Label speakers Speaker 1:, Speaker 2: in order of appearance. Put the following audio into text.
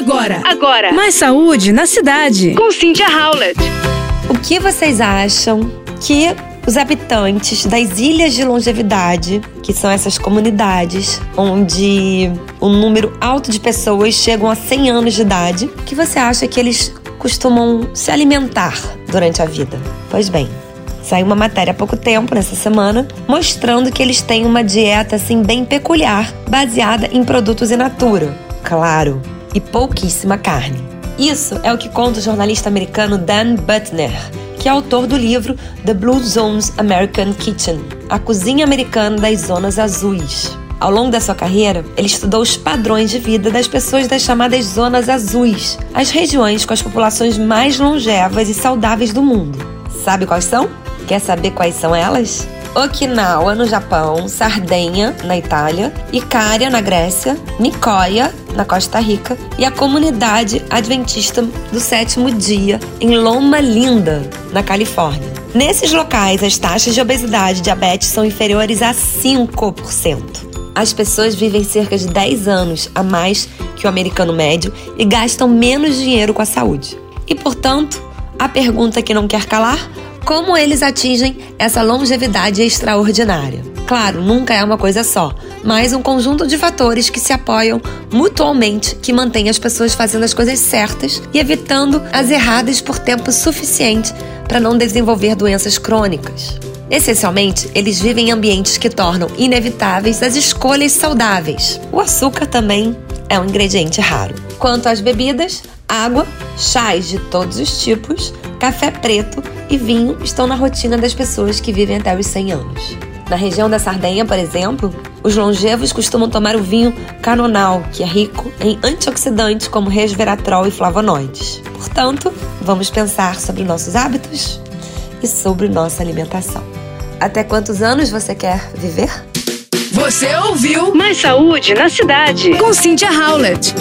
Speaker 1: Agora,
Speaker 2: Agora,
Speaker 1: mais saúde na cidade.
Speaker 2: com Cynthia Howlett.
Speaker 3: O que vocês acham que os habitantes das ilhas de longevidade, que são essas comunidades onde um número alto de pessoas chegam a 100 anos de idade, o que você acha que eles costumam se alimentar durante a vida? Pois bem, saiu uma matéria há pouco tempo, nessa semana, mostrando que eles têm uma dieta assim bem peculiar, baseada em produtos in natura, claro, e pouquíssima carne. Isso é o que conta o jornalista americano Dan Butner, que é autor do livro The Blue Zones American Kitchen, a cozinha americana das zonas azuis. Ao longo da sua carreira, ele estudou os padrões de vida das pessoas das chamadas zonas azuis, as regiões com as populações mais longevas e saudáveis do mundo. Sabe quais são? Quer saber quais são elas? Okinawa, no Japão, Sardenha, na Itália, Icária, na Grécia, Nicoya, na Costa Rica e a comunidade adventista do sétimo dia, em Loma Linda, na Califórnia. Nesses locais, as taxas de obesidade e diabetes são inferiores a 5%. As pessoas vivem cerca de 10 anos a mais que o americano médio e gastam menos dinheiro com a saúde. E, portanto, a pergunta que não quer calar: como eles atingem essa longevidade extraordinária? Claro, nunca é uma coisa só, mas um conjunto de fatores que se apoiam mutuamente que mantém as pessoas fazendo as coisas certas e evitando as erradas por tempo suficiente para não desenvolver doenças crônicas. Essencialmente, eles vivem em ambientes que tornam inevitáveis as escolhas saudáveis. O açúcar também é um ingrediente raro. Quanto às bebidas, água, chás de todos os tipos, café preto e vinho estão na rotina das pessoas que vivem até os 100 anos. Na região da Sardenha, por exemplo, os longevos costumam tomar o vinho canonal, que é rico em antioxidantes como resveratrol e flavonoides. Portanto, vamos pensar sobre nossos hábitos e sobre nossa alimentação. Até quantos anos você quer viver?
Speaker 1: Você ouviu
Speaker 2: Mais saúde na cidade.
Speaker 1: com Cynthia Howlett.